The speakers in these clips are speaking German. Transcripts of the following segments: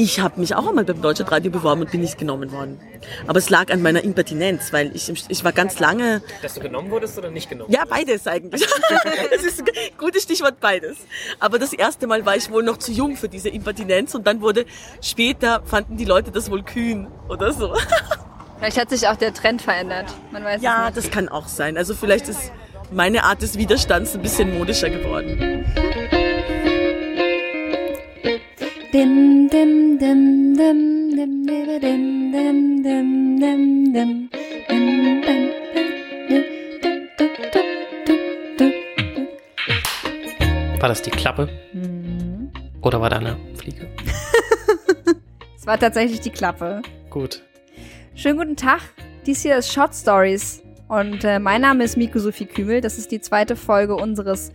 Ich habe mich auch einmal beim Deutschlandradio beworben und bin nicht genommen worden. Aber es lag an meiner Impertinenz, weil ich, ich war ganz lange... Dass du genommen wurdest oder nicht genommen Ja, beides eigentlich. das ist ein gutes Stichwort, beides. Aber das erste Mal war ich wohl noch zu jung für diese Impertinenz und dann wurde später, fanden die Leute das wohl kühn oder so. Vielleicht hat sich auch der Trend verändert. Man weiß ja, das kann auch sein. Also vielleicht ist meine Art des Widerstands ein bisschen modischer geworden. Dim, dim, dim, dim, dim, dim, dim, dim, dim, dim, dim, War das die Klappe? Mhm. Oder war da eine Fliege? es war tatsächlich die Klappe. Gut. Schönen guten Tag. Dies hier ist Short Stories. Und äh, mein Name ist Miko Sophie Kümel. Das ist die zweite Folge unseres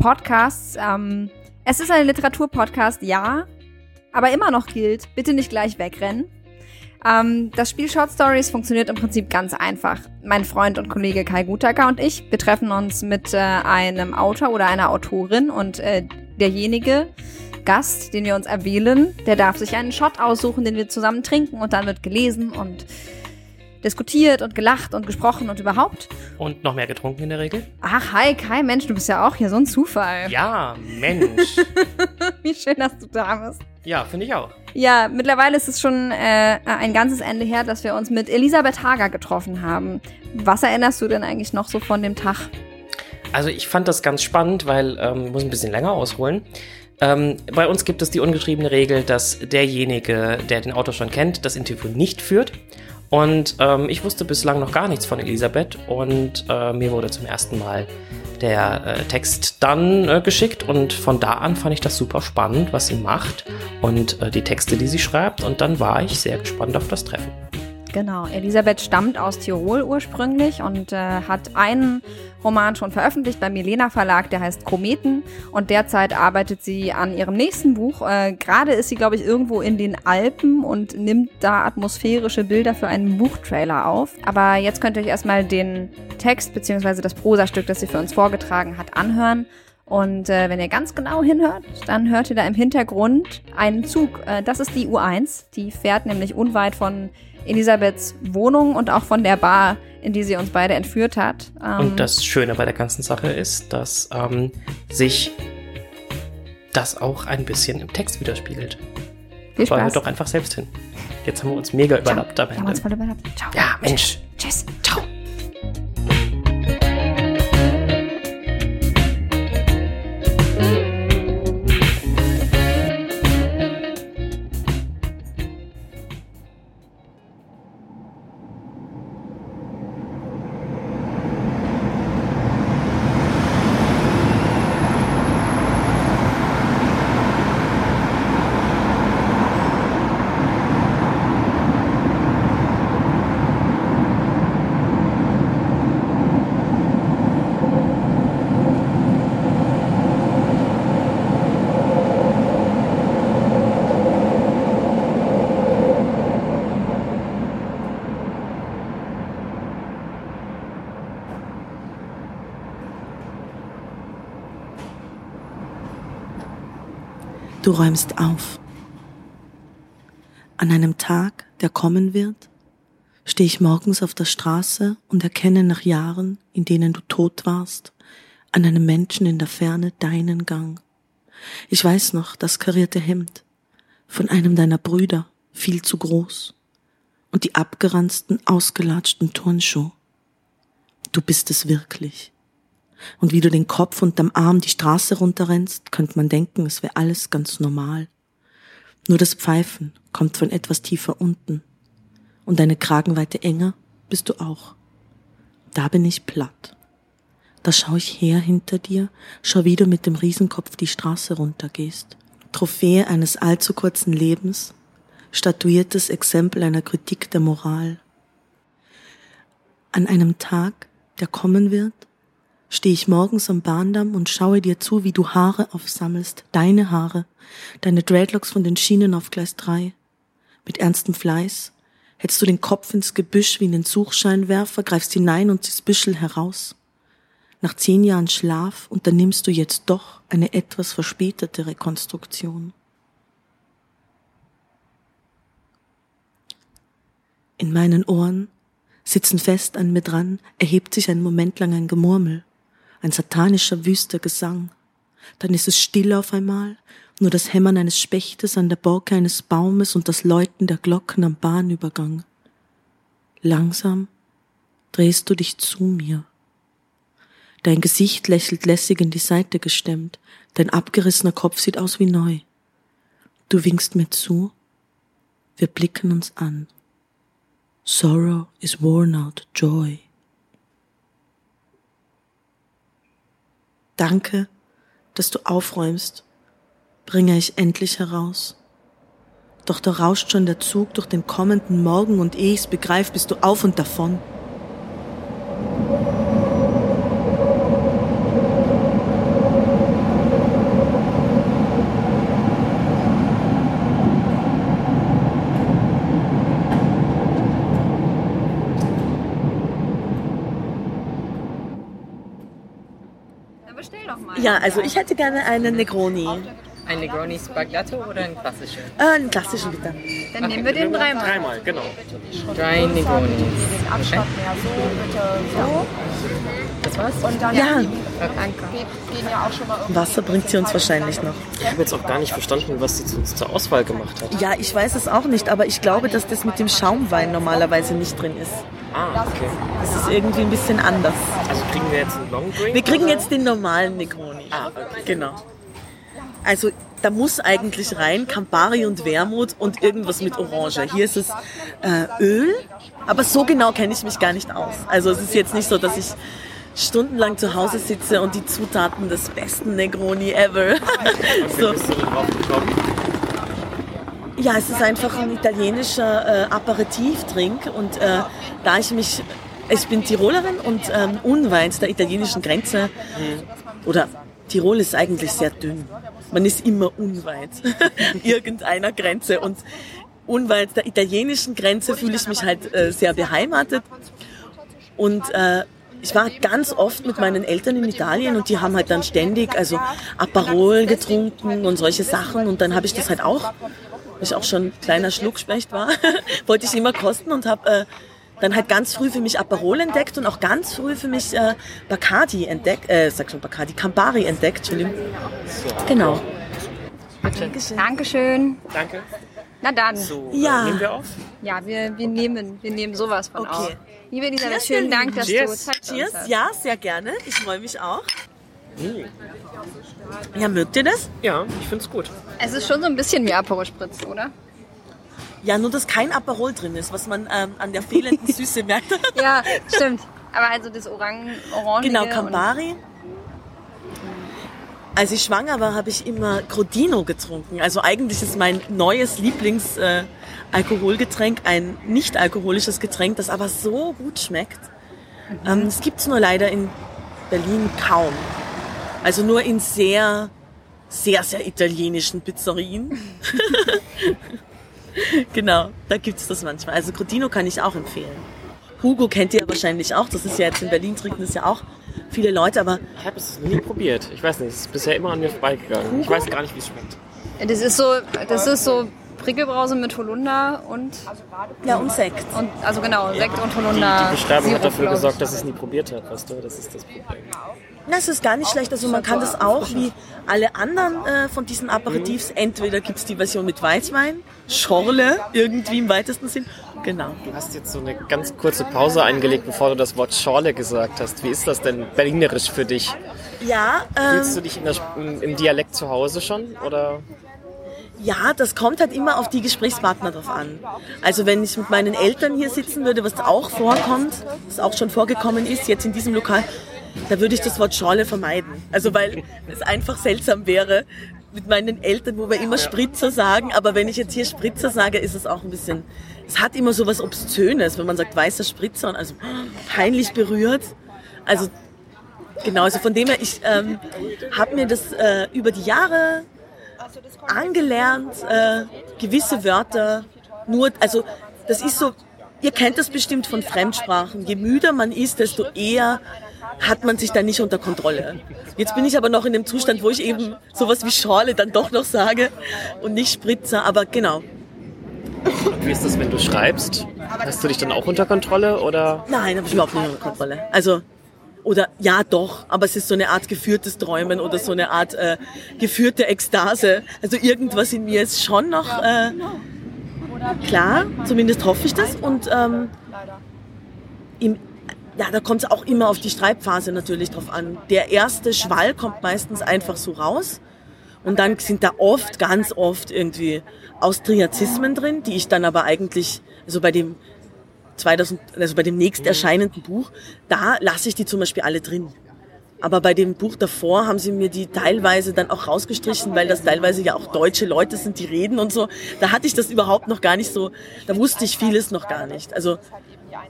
Podcasts. Ähm, es ist ein Literaturpodcast, ja aber immer noch gilt, bitte nicht gleich wegrennen. Ähm, das Spiel Short Stories funktioniert im Prinzip ganz einfach. Mein Freund und Kollege Kai Gutacker und ich, wir treffen uns mit äh, einem Autor oder einer Autorin und äh, derjenige Gast, den wir uns erwählen, der darf sich einen Shot aussuchen, den wir zusammen trinken und dann wird gelesen und diskutiert und gelacht und gesprochen und überhaupt. Und noch mehr getrunken in der Regel? Ach, hi Kai, Mensch, du bist ja auch hier so ein Zufall. Ja, Mensch. Wie schön, dass du da bist. Ja, finde ich auch. Ja, mittlerweile ist es schon äh, ein ganzes Ende her, dass wir uns mit Elisabeth Hager getroffen haben. Was erinnerst du denn eigentlich noch so von dem Tag? Also ich fand das ganz spannend, weil, ähm, muss ein bisschen länger ausholen. Ähm, bei uns gibt es die ungeschriebene Regel, dass derjenige, der den Autor schon kennt, das Interview nicht führt. Und ähm, ich wusste bislang noch gar nichts von Elisabeth und äh, mir wurde zum ersten Mal der äh, Text dann äh, geschickt und von da an fand ich das super spannend, was sie macht und äh, die Texte, die sie schreibt und dann war ich sehr gespannt auf das Treffen. Genau, Elisabeth stammt aus Tirol ursprünglich und äh, hat einen Roman schon veröffentlicht beim Milena Verlag, der heißt Kometen und derzeit arbeitet sie an ihrem nächsten Buch. Äh, Gerade ist sie, glaube ich, irgendwo in den Alpen und nimmt da atmosphärische Bilder für einen Buchtrailer auf. Aber jetzt könnt ihr euch erstmal den Text bzw. das Prosastück, das sie für uns vorgetragen hat, anhören. Und äh, wenn ihr ganz genau hinhört, dann hört ihr da im Hintergrund einen Zug. Äh, das ist die U1. Die fährt nämlich unweit von Elisabeths Wohnung und auch von der Bar, in die sie uns beide entführt hat. Ähm und das Schöne bei der ganzen Sache ist, dass ähm, sich das auch ein bisschen im Text widerspiegelt. Viel Spaß. doch einfach selbst hin. Jetzt haben wir uns mega überlappt am Ende. Wir haben uns voll überlappt. Ciao. Ja, Mensch. Tschüss. Ciao. Du räumst auf. An einem Tag, der kommen wird, stehe ich morgens auf der Straße und erkenne nach Jahren, in denen du tot warst, an einem Menschen in der Ferne deinen Gang. Ich weiß noch das karierte Hemd von einem deiner Brüder, viel zu groß, und die abgeranzten, ausgelatschten Turnschuhe. Du bist es wirklich. Und wie du den Kopf unterm Arm die Straße runterrennst, könnte man denken, es wäre alles ganz normal. Nur das Pfeifen kommt von etwas tiefer unten. Und deine Kragenweite enger bist du auch. Da bin ich platt. Da schau ich her hinter dir, schau wie du mit dem Riesenkopf die Straße runtergehst. Trophäe eines allzu kurzen Lebens, statuiertes Exempel einer Kritik der Moral. An einem Tag, der kommen wird, stehe ich morgens am Bahndamm und schaue dir zu, wie du Haare aufsammelst, deine Haare, deine Dreadlocks von den Schienen auf Gleis 3. Mit ernstem Fleiß hältst du den Kopf ins Gebüsch wie einen Suchscheinwerfer, greifst hinein und ziehst Büschel heraus. Nach zehn Jahren Schlaf unternimmst du jetzt doch eine etwas verspätete Rekonstruktion. In meinen Ohren sitzen fest an mir dran, erhebt sich ein Moment lang ein Gemurmel, ein satanischer wüster Gesang. Dann ist es still auf einmal, nur das Hämmern eines Spechtes an der Borke eines Baumes und das Läuten der Glocken am Bahnübergang. Langsam drehst du dich zu mir. Dein Gesicht lächelt lässig in die Seite gestemmt, dein abgerissener Kopf sieht aus wie neu. Du winkst mir zu, wir blicken uns an. Sorrow is worn out joy. Danke, dass du aufräumst, bringe ich endlich heraus. Doch da rauscht schon der Zug durch den kommenden Morgen und ehe ich's begreif, bist du auf und davon. Ja, also ich hätte gerne einen Negroni. Ein Negroni Spaghetto oder ein klassischer? Äh, einen klassischen bitte. Dann nehmen wir den dreimal. Dreimal, genau. Drei Negronis. den Abstand mehr so, bitte so. Das war's? Und dann Ja, Danke. wir gehen ja auch schon mal Wasser bringt sie uns wahrscheinlich noch. Ich habe jetzt auch gar nicht verstanden, was sie zu uns zur Auswahl gemacht hat. Ja, ich weiß es auch nicht, aber ich glaube, dass das mit dem Schaumwein normalerweise nicht drin ist. Ah, okay. Das ist irgendwie ein bisschen anders. Also kriegen wir jetzt einen Long Drink? Wir kriegen oder? jetzt den normalen Negroni. Ah, okay. Genau. Also da muss eigentlich rein Campari und Wermut und irgendwas mit Orange. Hier ist es äh, Öl, aber so genau kenne ich mich gar nicht aus. Also es ist jetzt nicht so, dass ich stundenlang zu Hause sitze und die Zutaten des besten Negroni ever. so. Ja, es ist einfach ein italienischer äh, Aperitivdrink und äh, da ich mich, ich bin Tirolerin und ähm, unweit der italienischen Grenze oder Tirol ist eigentlich sehr dünn. Man ist immer unweit irgendeiner Grenze und unweit der italienischen Grenze fühle ich mich halt äh, sehr beheimatet und äh, ich war ganz oft mit meinen Eltern in Italien und die haben halt dann ständig also Aperol getrunken und solche Sachen und dann habe ich das halt auch, weil ich auch schon kleiner Schluckspecht war, wollte ich immer kosten und habe äh, dann halt ganz früh für mich Aperol entdeckt und auch ganz früh für mich äh, Bacardi entdeckt, äh, sag schon Bacardi, Campari entdeckt, Entschuldigung. Genau. Dankeschön. Dankeschön. Danke. Na dann. So, Ja. äh, nehmen wir auf? Ja, wir, wir nehmen, wir nehmen sowas von Okay. auf. Liebe Elisabeth, Cheers, vielen Dank, dass Cheers. du Zeit Cheers, hast. ja, sehr gerne. Ich freue mich auch. Hm. Ja, mögt ihr das? Ja, ich find's gut. Es ist schon so ein bisschen wie Aperol Spritz, oder? Ja, nur dass kein Aperol drin ist, was man ähm, an der fehlenden Süße merkt. Ja, stimmt. Aber also das Orangen, Orange. genau, Campari. Als ich schwanger war, habe ich immer Crodino getrunken. Also eigentlich ist mein neues Lieblingsalkoholgetränk äh, ein nicht alkoholisches Getränk, das aber so gut schmeckt. Ähm, das gibt's nur leider in Berlin kaum. Also nur in sehr, sehr, sehr italienischen Pizzerien. genau, da gibt's das manchmal. Also Crodino kann ich auch empfehlen. Hugo kennt ihr wahrscheinlich auch. Das ist ja jetzt in Berlin trinken das ja auch viele Leute, aber Ich habe es nie probiert. Ich weiß nicht, es ist bisher immer an mir vorbeigegangen. Ich weiß gar nicht, wie es schmeckt. Das ist so, das ist so Prickelbrause mit Holunder und, ja und Sekt. und also genau, Sekt und Die, Holunder. die Beschreibung Sirup, hat dafür gesorgt, dass ich es nie probiert habe, weißt du? Das ist das Problem. Das ist gar nicht schlecht. Also man kann das auch wie alle anderen äh, von diesen Aperitifs. Entweder gibt's die Version mit Weißwein, Schorle irgendwie im weitesten Sinn. Genau. Du hast jetzt so eine ganz kurze Pause eingelegt, bevor du das Wort Schorle gesagt hast. Wie ist das denn berlinerisch für dich? Ja, Fühlst ähm, du dich in der, im, im Dialekt zu Hause schon? Oder? ja, das kommt halt immer auf die Gesprächspartner drauf an. Also wenn ich mit meinen Eltern hier sitzen würde, was auch vorkommt, was auch schon vorgekommen ist, jetzt in diesem Lokal, da würde ich das Wort Schorle vermeiden. Also weil es einfach seltsam wäre mit meinen Eltern, wo wir immer Spritzer sagen, aber wenn ich jetzt hier Spritzer sage, ist es auch ein bisschen, es hat immer so was Obszönes, wenn man sagt weißer Spritzer und also peinlich berührt. Also genau, also von dem her, ich ähm, habe mir das äh, über die Jahre angelernt, äh, gewisse Wörter nur, also das ist so, ihr kennt das bestimmt von Fremdsprachen. Je müder man ist, desto eher hat man sich da nicht unter Kontrolle. Jetzt bin ich aber noch in dem Zustand, wo ich eben sowas wie Schorle dann doch noch sage und nicht Spritzer, aber genau. Wie ist das, wenn du schreibst? Hast du dich dann auch unter Kontrolle oder? Nein, habe ich überhaupt nicht unter Kontrolle. Also, oder ja doch, aber es ist so eine Art geführtes Träumen oder so eine Art äh, geführte Ekstase. Also irgendwas in mir ist schon noch äh, klar, zumindest hoffe ich das. Und ähm, im, ja, da kommt es auch immer auf die Schreibphase natürlich drauf an. Der erste Schwall kommt meistens einfach so raus. Und dann sind da oft, ganz oft irgendwie Austriazismen drin, die ich dann aber eigentlich, also bei dem 2000, also bei dem nächst erscheinenden Buch, da lasse ich die zum Beispiel alle drin. Aber bei dem Buch davor haben sie mir die teilweise dann auch rausgestrichen, weil das teilweise ja auch deutsche Leute sind, die reden und so. Da hatte ich das überhaupt noch gar nicht so, da wusste ich vieles noch gar nicht. Also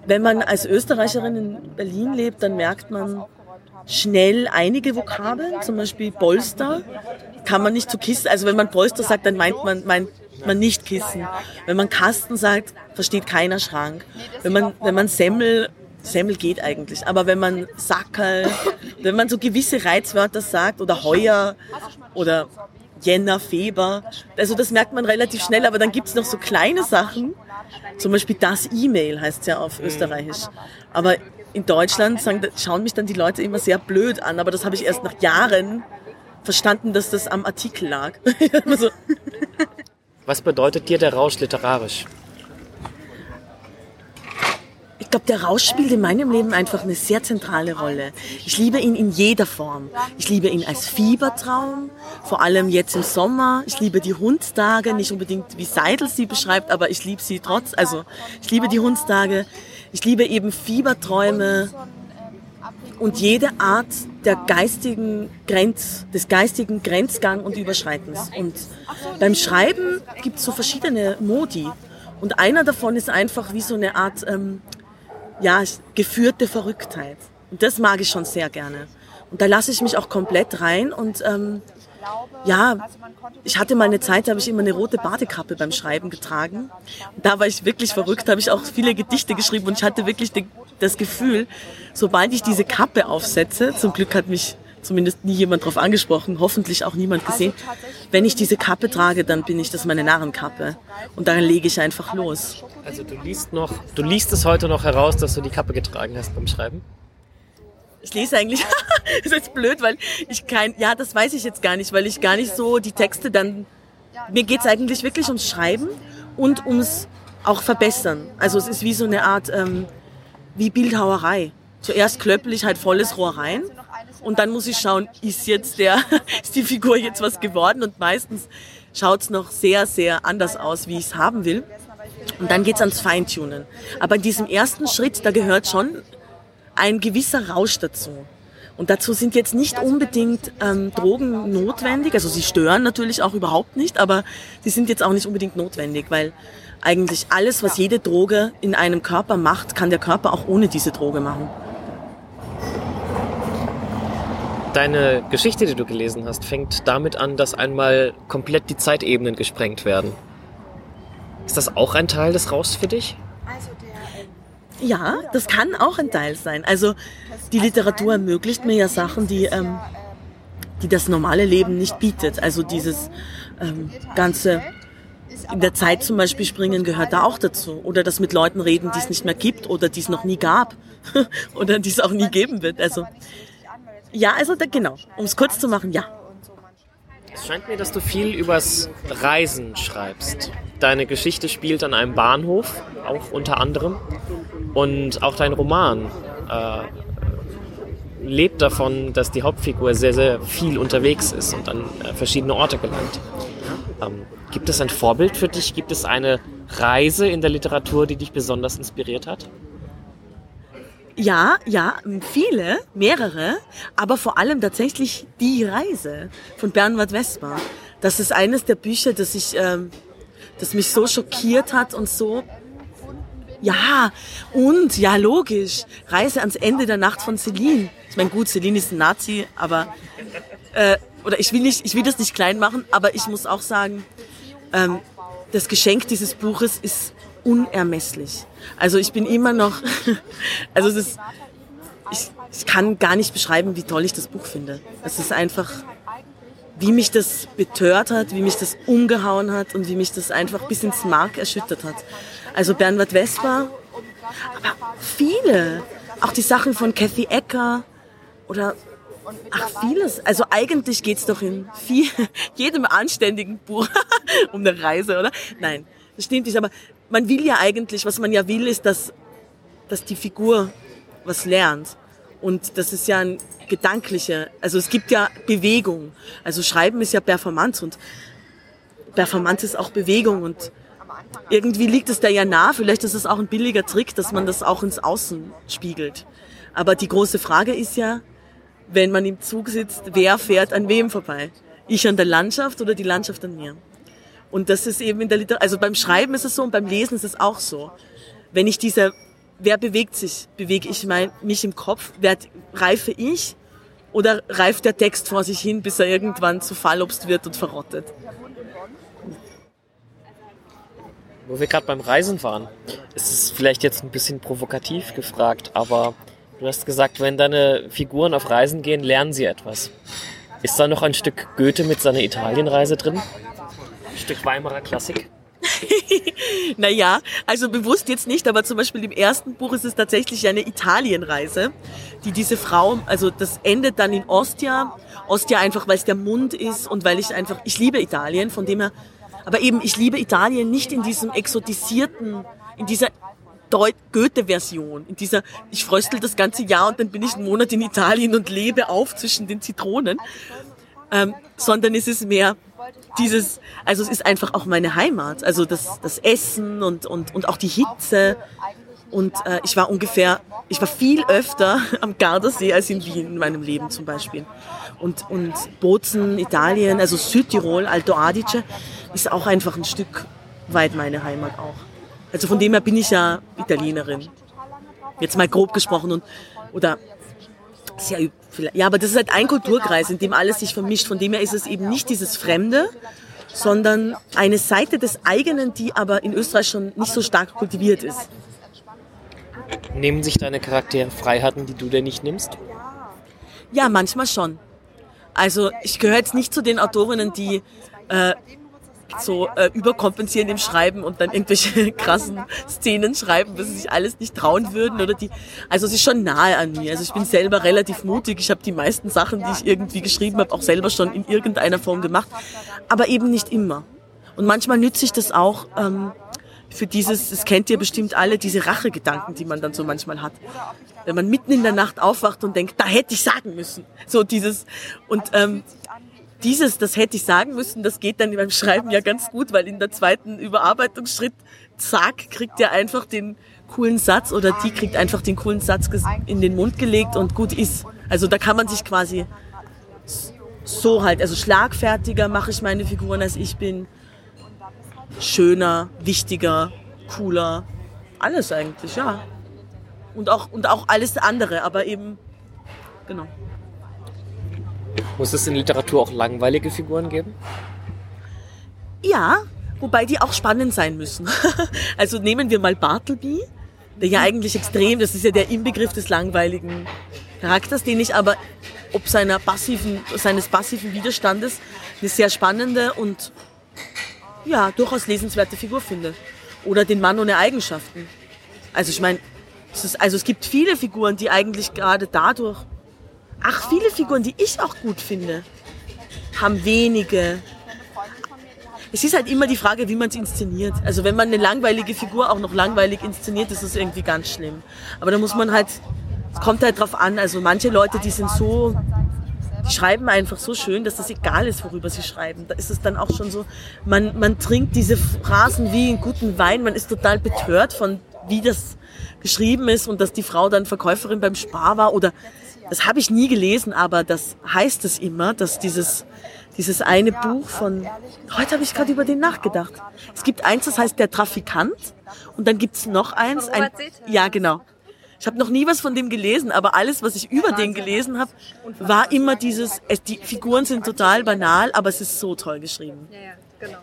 wenn man als Österreicherin in Berlin lebt, dann merkt man schnell einige Vokabeln, zum Beispiel Polster, kann man nicht zu Kissen, also wenn man Polster sagt, dann meint man, meint man nicht Kissen. Wenn man Kasten sagt, versteht keiner Schrank. Wenn man, wenn man Semmel, Semmel geht eigentlich, aber wenn man Sackerl, wenn man so gewisse Reizwörter sagt oder Heuer oder Jänner, Feber, also das merkt man relativ schnell, aber dann gibt's noch so kleine Sachen, zum Beispiel das E-Mail heißt es ja auf Österreichisch. Aber in Deutschland sagen, schauen mich dann die Leute immer sehr blöd an, aber das habe ich erst nach Jahren verstanden, dass das am Artikel lag. also, Was bedeutet dir der Rausch literarisch? Ich glaube, der Rausch spielt in meinem Leben einfach eine sehr zentrale Rolle. Ich liebe ihn in jeder Form. Ich liebe ihn als Fiebertraum, vor allem jetzt im Sommer. Ich liebe die Hundstage, nicht unbedingt wie Seidel sie beschreibt, aber ich liebe sie trotz. Also ich liebe die Hundstage. Ich liebe eben Fieberträume und jede Art der geistigen Grenz, des geistigen Grenzgang und Überschreitens. Und beim Schreiben gibt es so verschiedene Modi. Und einer davon ist einfach wie so eine Art ähm, ja, geführte Verrücktheit. Und das mag ich schon sehr gerne. Und da lasse ich mich auch komplett rein und ähm, ja, ich hatte mal eine Zeit, da habe ich immer eine rote Badekappe beim Schreiben getragen. Und da war ich wirklich verrückt, habe ich auch viele Gedichte geschrieben und ich hatte wirklich das Gefühl, sobald ich diese Kappe aufsetze, zum Glück hat mich zumindest nie jemand drauf angesprochen, hoffentlich auch niemand gesehen. Wenn ich diese Kappe trage, dann bin ich das meine Narrenkappe. Und dann lege ich einfach los. Also du liest noch, du liest es heute noch heraus, dass du die Kappe getragen hast beim Schreiben? Ich lese eigentlich, das ist jetzt blöd, weil ich kein, ja, das weiß ich jetzt gar nicht, weil ich gar nicht so die Texte dann, mir geht's eigentlich wirklich ums Schreiben und ums auch verbessern. Also es ist wie so eine Art, ähm, wie Bildhauerei. Zuerst klöppel ich halt volles Rohr rein und dann muss ich schauen, ist jetzt der, ist die Figur jetzt was geworden und meistens schaut's noch sehr, sehr anders aus, wie ich's haben will. Und dann geht's ans Feintunen. Aber in diesem ersten Schritt, da gehört schon ein gewisser Rausch dazu. Und dazu sind jetzt nicht unbedingt ähm, Drogen notwendig. Also sie stören natürlich auch überhaupt nicht, aber sie sind jetzt auch nicht unbedingt notwendig, weil eigentlich alles, was jede Droge in einem Körper macht, kann der Körper auch ohne diese Droge machen. Deine Geschichte, die du gelesen hast, fängt damit an, dass einmal komplett die Zeitebenen gesprengt werden. Ist das auch ein Teil des Rauschs für dich? Ja, das kann auch ein Teil sein. Also die Literatur ermöglicht mir ja Sachen, die, ähm, die das normale Leben nicht bietet. Also dieses ähm, ganze in der Zeit zum Beispiel springen gehört da auch dazu. Oder das mit Leuten reden, die es nicht mehr gibt oder die es noch nie gab oder die es auch nie geben wird. Also ja, also da, genau. Um es kurz zu machen, ja. Es scheint mir, dass du viel übers Reisen schreibst. Deine Geschichte spielt an einem Bahnhof, auch unter anderem. Und auch dein Roman äh, lebt davon, dass die Hauptfigur sehr, sehr viel unterwegs ist und an äh, verschiedene Orte gelangt. Ähm, gibt es ein Vorbild für dich? Gibt es eine Reise in der Literatur, die dich besonders inspiriert hat? Ja, ja, viele, mehrere, aber vor allem tatsächlich Die Reise von Bernhard Vesper. Das ist eines der Bücher, das ich, ähm, das mich so schockiert hat und so ja, und, ja, logisch. Reise ans Ende der Nacht von Celine. Ich meine, gut, Celine ist ein Nazi, aber, äh, oder ich will nicht, ich will das nicht klein machen, aber ich muss auch sagen, ähm, das Geschenk dieses Buches ist unermesslich. Also ich bin immer noch, also es ist, ich, ich kann gar nicht beschreiben, wie toll ich das Buch finde. Es ist einfach, wie mich das betört hat, wie mich das umgehauen hat und wie mich das einfach bis ins Mark erschüttert hat. Also Bernhard Vesper, aber viele, auch die Sachen von Kathy Ecker oder ach vieles. Also eigentlich geht's doch in viel, jedem anständigen Buch um eine Reise, oder? Nein, das stimmt nicht. Aber man will ja eigentlich, was man ja will, ist, dass, dass die Figur was lernt. Und das ist ja ein gedanklicher, also es gibt ja Bewegung. Also Schreiben ist ja Performance und Performance ist auch Bewegung und irgendwie liegt es da ja nah. Vielleicht ist es auch ein billiger Trick, dass man das auch ins Außen spiegelt. Aber die große Frage ist ja, wenn man im Zug sitzt, wer fährt an wem vorbei? Ich an der Landschaft oder die Landschaft an mir? Und das ist eben in der Literatur, also beim Schreiben ist es so und beim Lesen ist es auch so. Wenn ich diese, wer bewegt sich? Bewege ich mein, mich im Kopf? Wer, reife ich? Oder reift der Text vor sich hin, bis er irgendwann zu Fallobst wird und verrottet? Wo wir gerade beim Reisen waren, ist es vielleicht jetzt ein bisschen provokativ gefragt, aber du hast gesagt, wenn deine Figuren auf Reisen gehen, lernen sie etwas. Ist da noch ein Stück Goethe mit seiner Italienreise drin? Stück Weimarer Klassik? naja, also bewusst jetzt nicht, aber zum Beispiel im ersten Buch ist es tatsächlich eine Italienreise, die diese Frau, also das endet dann in Ostia. Ostia einfach, weil es der Mund ist und weil ich einfach, ich liebe Italien, von dem her, aber eben, ich liebe Italien nicht in diesem exotisierten, in dieser Goethe-Version, in dieser, ich fröstel das ganze Jahr und dann bin ich einen Monat in Italien und lebe auf zwischen den Zitronen, ähm, sondern es ist mehr dieses, also es ist einfach auch meine Heimat, also das, das Essen und, und, und auch die Hitze und äh, ich war ungefähr, ich war viel öfter am Gardasee als in Wien in meinem Leben zum Beispiel. Und, und Bozen, Italien, also Südtirol, Alto Adige, ist auch einfach ein Stück weit meine Heimat auch. Also von dem her bin ich ja Italienerin. Jetzt mal grob gesprochen und, oder, sehr, ja, aber das ist halt ein Kulturkreis, in dem alles sich vermischt. Von dem her ist es eben nicht dieses Fremde, sondern eine Seite des eigenen, die aber in Österreich schon nicht so stark kultiviert ist. Nehmen sich deine Charaktere Freiheiten, die du dir nicht nimmst? Ja, manchmal schon. Also ich gehöre jetzt nicht zu den Autorinnen, die äh, so äh, überkompensieren im Schreiben und dann irgendwelche krassen Szenen schreiben, was sie sich alles nicht trauen würden oder die. Also es ist schon nahe an mir. Also ich bin selber relativ mutig. Ich habe die meisten Sachen, die ich irgendwie geschrieben habe, auch selber schon in irgendeiner Form gemacht, aber eben nicht immer. Und manchmal nütze ich das auch. Ähm, für dieses, das kennt ihr bestimmt alle, diese Rachegedanken, die man dann so manchmal hat. Wenn man mitten in der Nacht aufwacht und denkt, da hätte ich sagen müssen. So dieses, und ähm, dieses, das hätte ich sagen müssen, das geht dann beim Schreiben ja ganz gut, weil in der zweiten Überarbeitungsschritt, zack, kriegt ihr einfach den coolen Satz oder die kriegt einfach den coolen Satz in den Mund gelegt und gut ist. Also da kann man sich quasi so halt, also schlagfertiger mache ich meine Figuren, als ich bin schöner, wichtiger, cooler, alles eigentlich, ja. Und auch, und auch alles andere, aber eben, genau. Muss es in Literatur auch langweilige Figuren geben? Ja, wobei die auch spannend sein müssen. also nehmen wir mal Bartleby, der ja eigentlich extrem, das ist ja der Inbegriff des langweiligen Charakters, den ich aber ob seiner passiven, seines passiven Widerstandes eine sehr spannende und ja, durchaus lesenswerte Figur finde. Oder den Mann ohne Eigenschaften. Also ich meine, also es gibt viele Figuren, die eigentlich gerade dadurch, ach, viele Figuren, die ich auch gut finde, haben wenige. Es ist halt immer die Frage, wie man es inszeniert. Also wenn man eine langweilige Figur auch noch langweilig inszeniert, ist das irgendwie ganz schlimm. Aber da muss man halt, es kommt halt drauf an. Also manche Leute, die sind so die schreiben einfach so schön, dass es egal ist, worüber sie schreiben. Da ist es dann auch schon so, man, man trinkt diese Phrasen wie einen guten Wein, man ist total betört von, wie das geschrieben ist und dass die Frau dann Verkäuferin beim Spar war oder das habe ich nie gelesen, aber das heißt es immer, dass dieses dieses eine Buch von heute habe ich gerade über den nachgedacht. Es gibt eins, das heißt der Trafikant und dann gibt's noch eins, ein, ja genau. Ich habe noch nie was von dem gelesen, aber alles, was ich über den gelesen habe, war immer dieses, es, die Figuren sind total banal, aber es ist so toll geschrieben. Ja, ja, genau.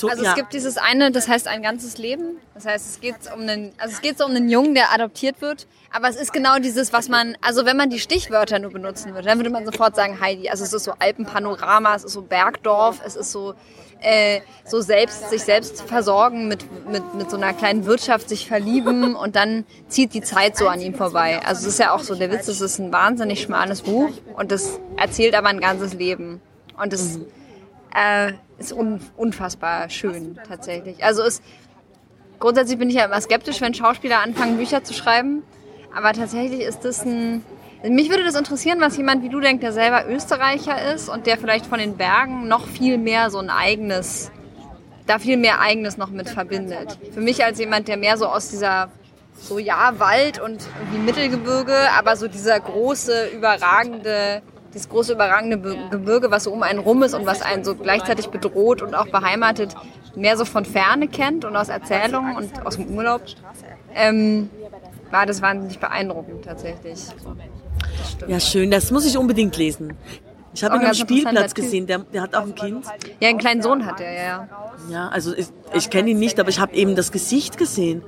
So, Also ja. es gibt dieses eine, das heißt ein ganzes Leben. Das heißt, es geht um einen, also es geht so um einen Jungen, der adoptiert wird. Aber es ist genau dieses, was man, also wenn man die Stichwörter nur benutzen würde, dann würde man sofort sagen Heidi. Also es ist so Alpenpanorama, es ist so Bergdorf, es ist so äh, so selbst sich selbst versorgen mit, mit mit so einer kleinen Wirtschaft sich verlieben und dann zieht die Zeit so an ihm vorbei. Also es ist ja auch so der Witz, es ist ein wahnsinnig schmales Buch und das erzählt aber ein ganzes Leben und das äh, ist un unfassbar schön tatsächlich. Also es grundsätzlich bin ich ja immer skeptisch, wenn Schauspieler anfangen, Bücher zu schreiben. Aber tatsächlich ist das ein. Mich würde das interessieren, was jemand wie du denkt, der selber Österreicher ist und der vielleicht von den Bergen noch viel mehr so ein eigenes, da viel mehr eigenes noch mit verbindet. Für mich als jemand, der mehr so aus dieser, so ja, Wald und irgendwie Mittelgebirge, aber so dieser große, überragende, dieses große, überragende Be- Gebirge, was so um einen rum ist und was einen so gleichzeitig bedroht und auch beheimatet, mehr so von Ferne kennt und aus Erzählungen und aus dem Urlaub, ähm, war das wahnsinnig beeindruckend tatsächlich. Ja, schön, das muss ich unbedingt lesen. Ich habe ihn am Spielplatz gesehen, der, der hat auch ein Kind. Ja, einen kleinen Sohn hat er, ja, ja. Ja, also ich, ich kenne ihn nicht, aber ich habe eben das Gesicht gesehen.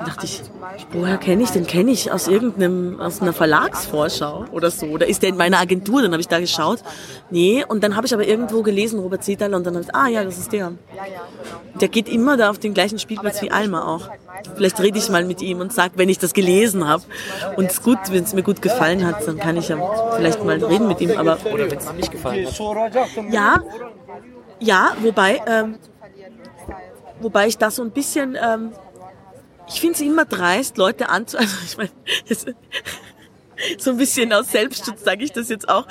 Und dachte ich, woher kenne ich den? Kenne ich aus irgendeinem, aus einer Verlagsvorschau oder so? Oder ist der in meiner Agentur? Dann habe ich da geschaut. Nee, und dann habe ich aber irgendwo gelesen, Robert Zedal, und dann habe ich, ah ja, das ist der. Der geht immer da auf den gleichen Spielplatz wie Alma auch. Vielleicht rede ich mal mit ihm und sag, wenn ich das gelesen habe und es gut, wenn es mir gut gefallen hat, dann kann ich ja vielleicht mal reden mit ihm. Aber Oder wenn es ihm nicht gefallen hat. ja, ja, wobei, ähm, wobei ich da so ein bisschen, ähm, ich finde es immer dreist, Leute anzu, also ich meine, so ein bisschen aus Selbstschutz sage ich das jetzt auch,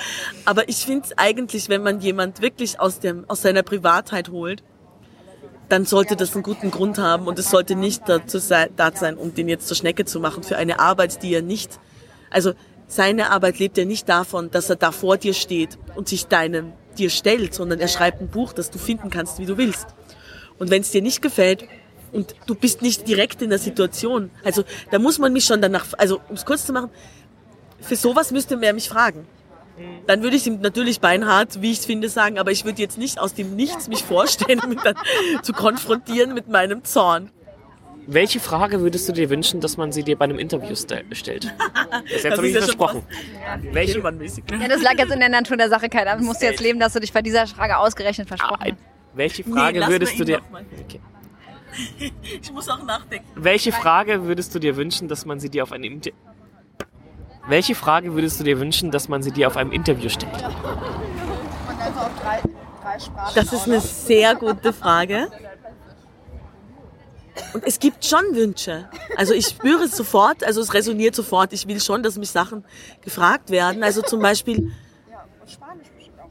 aber ich finde es eigentlich, wenn man jemand wirklich aus dem, aus seiner Privatheit holt, dann sollte das einen guten Grund haben und es sollte nicht dazu sein, da sein, um den jetzt zur Schnecke zu machen für eine Arbeit, die er nicht, also seine Arbeit lebt ja nicht davon, dass er da vor dir steht und sich deinem dir stellt, sondern er schreibt ein Buch, das du finden kannst, wie du willst. Und wenn es dir nicht gefällt und du bist nicht direkt in der Situation, also da muss man mich schon danach, also um es kurz zu machen, für sowas müsste er mich fragen. Dann würde ich ihm natürlich beinhart, wie ich es finde, sagen, aber ich würde jetzt nicht aus dem Nichts mich vorstellen, mich dann zu konfrontieren mit meinem Zorn. Welche Frage würdest du dir wünschen, dass man sie dir bei einem Interview ste stellt? Das Das habe ich ja versprochen. Welche. Ja, das lag jetzt in der Natur der Sache, Kai. Damit musst du jetzt leben, dass du dich bei dieser Frage ausgerechnet versprochen Ein- hast. welche Frage lass würdest du dir... Okay. Ich muss auch nachdenken. Welche Frage würdest du dir wünschen, dass man sie dir auf einem Inter Welche Frage würdest du dir wünschen, dass man sie dir auf einem Interview stellt? Das ist eine sehr gute Frage. Und es gibt schon Wünsche. Also ich spüre es sofort, also es resoniert sofort. Ich will schon, dass mich Sachen gefragt werden. Also zum Beispiel,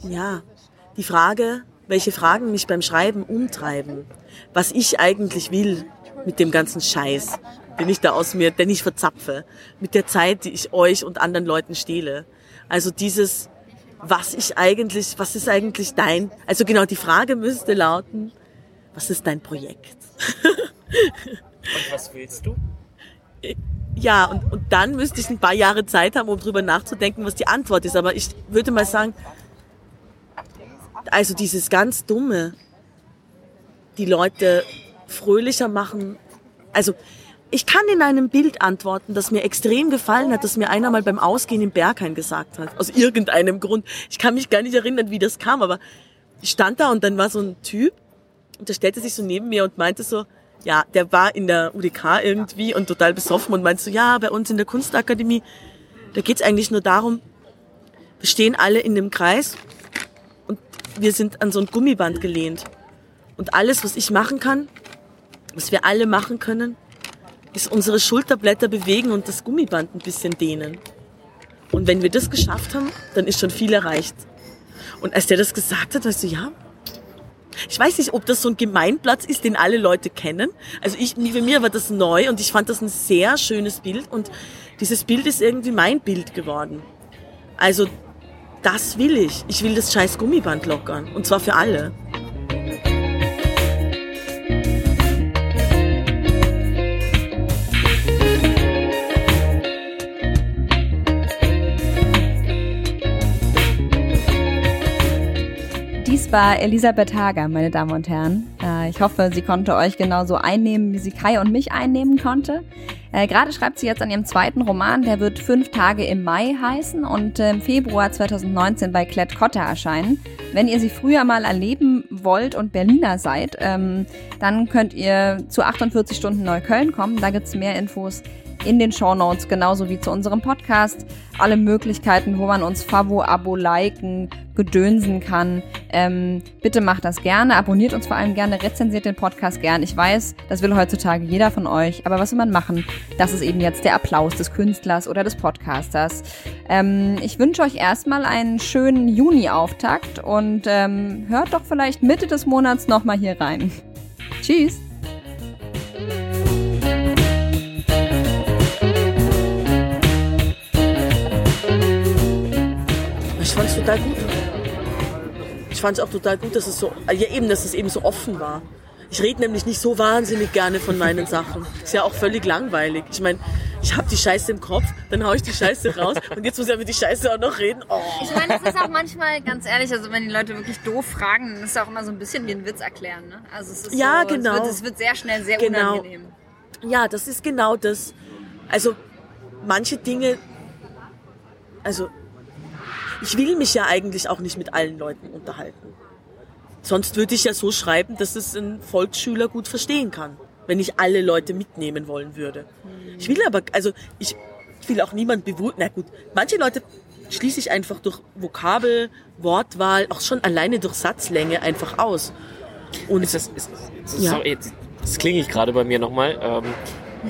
ja, die Frage, welche Fragen mich beim Schreiben umtreiben. Was ich eigentlich will mit dem ganzen Scheiß, den ich da aus mir, den ich verzapfe. Mit der Zeit, die ich euch und anderen Leuten stehle. Also dieses, was ich eigentlich, was ist eigentlich dein, also genau, die Frage müsste lauten, was ist dein Projekt? Und was willst du? Ja, und, und dann müsste ich ein paar Jahre Zeit haben, um drüber nachzudenken, was die Antwort ist. Aber ich würde mal sagen, also dieses ganz Dumme, die Leute fröhlicher machen. Also ich kann in einem Bild antworten, das mir extrem gefallen hat, das mir einer mal beim Ausgehen im Berghain gesagt hat. Aus irgendeinem Grund. Ich kann mich gar nicht erinnern, wie das kam, aber ich stand da und dann war so ein Typ und der stellte sich so neben mir und meinte so, ja, der war in der UDK irgendwie und total besoffen und meinte so, ja, bei uns in der Kunstakademie, da geht's eigentlich nur darum, wir stehen alle in dem Kreis und wir sind an so ein Gummiband gelehnt. Und alles, was ich machen kann, was wir alle machen können, ist unsere Schulterblätter bewegen und das Gummiband ein bisschen dehnen. Und wenn wir das geschafft haben, dann ist schon viel erreicht. Und als der das gesagt hat, weißt du, ja, ich weiß nicht, ob das so ein Gemeinplatz ist, den alle Leute kennen. Also ich, für mir war das neu und ich fand das ein sehr schönes Bild und dieses Bild ist irgendwie mein Bild geworden. Also das will ich. Ich will das scheiß Gummiband lockern und zwar für alle. Das war Elisabeth Hager, meine Damen und Herren. Äh, ich hoffe, sie konnte euch genauso einnehmen, wie sie Kai und mich einnehmen konnte. Äh, Gerade schreibt sie jetzt an ihrem zweiten Roman, der wird Fünf Tage im Mai heißen und äh, im Februar 2019 bei Klett Cotta erscheinen. Wenn ihr sie früher mal erleben wollt und Berliner seid, ähm, dann könnt ihr zu 48 Stunden Neukölln kommen. Da gibt's mehr Infos in den Shownotes, genauso wie zu unserem Podcast. Alle Möglichkeiten, wo man uns Favo, Abo, liken, gedönsen kann. Ähm, bitte macht das gerne, abonniert uns vor allem gerne, rezensiert den Podcast gern. Ich weiß, das will heutzutage jeder von euch, aber was will man machen? Das ist eben jetzt der Applaus des Künstlers oder des Podcasters. Ähm, ich wünsche euch erstmal einen schönen Juni-Auftakt und ähm, hört doch vielleicht Mitte des Monats nochmal hier rein. Tschüss! Total gut. Ich fand es auch total gut, dass es so, ja eben, dass es eben so offen war. Ich rede nämlich nicht so wahnsinnig gerne von meinen Sachen. Ist ja auch völlig langweilig. Ich meine, ich habe die Scheiße im Kopf, dann hau ich die Scheiße raus und jetzt muss ich über die Scheiße auch noch reden. Oh. Ich meine, es ist auch manchmal, ganz ehrlich, also wenn die Leute wirklich doof fragen, dann ist es auch immer so ein bisschen wie ein Witz erklären. Ne? Also es ist Ja, so, genau. Es wird, es wird sehr schnell sehr Genau. unangenehm. Ja, das ist genau das. Also manche Dinge, also ich will mich ja eigentlich auch nicht mit allen Leuten unterhalten. Sonst würde ich ja so schreiben, dass es ein Volksschüler gut verstehen kann, wenn ich alle Leute mitnehmen wollen würde. Ich will aber, also ich, will auch niemand bewusst, na gut, manche Leute schließe ich einfach durch Vokabel, Wortwahl, auch schon alleine durch Satzlänge einfach aus. Und Ist das, ist, ist, Ja. sorry, jetzt, jetzt klinge ich gerade bei mir nochmal.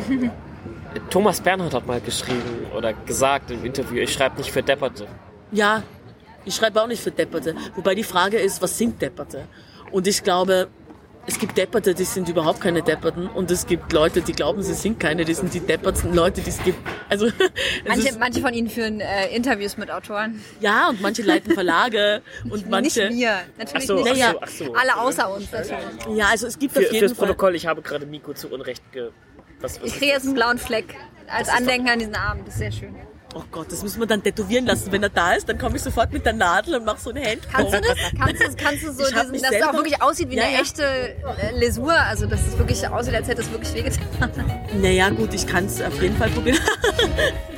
Ähm, Thomas Bernhard hat mal geschrieben oder gesagt im Interview, ich schreibe nicht für Depperte. Ja, ich schreibe auch nicht für Depperte. Wobei die Frage ist, was sind Depperte? Und ich glaube, es gibt Depperte, die sind überhaupt keine Depperten. Und es gibt Leute, die glauben, sie sind keine, die sind die deppertsten Leute, die es gibt. Also, es Manche, ist, manche von ihnen führen äh, Interviews mit Autoren. ja, und manche leiten Verlage und manche. Nicht wir. Natürlich Ach so, nicht. ach so, ach so. Alle außer uns natürlich. Ja, also es gibt Für, auf jeden fürs Fall. Protokoll, ich habe gerade Miko zu Unrecht ge... Was, was Ich kriege jetzt einen blauen Fleck als Andenken an diesen Abend. Das ist sehr schön. Oh Gott, das müssen wir dann tätowieren lassen. Wenn er da ist, dann komme ich sofort mit der Nadel und mache so ein Hand. Kannst du das? Kannst du, kannst du so diesen, dass es auch wirklich aussieht wie Ja, eine ja. echte äh, Lesur? Also, dass es wirklich aussieht, als hätte es wirklich wehgetan. Naja, gut, ich kann es auf jeden Fall probieren.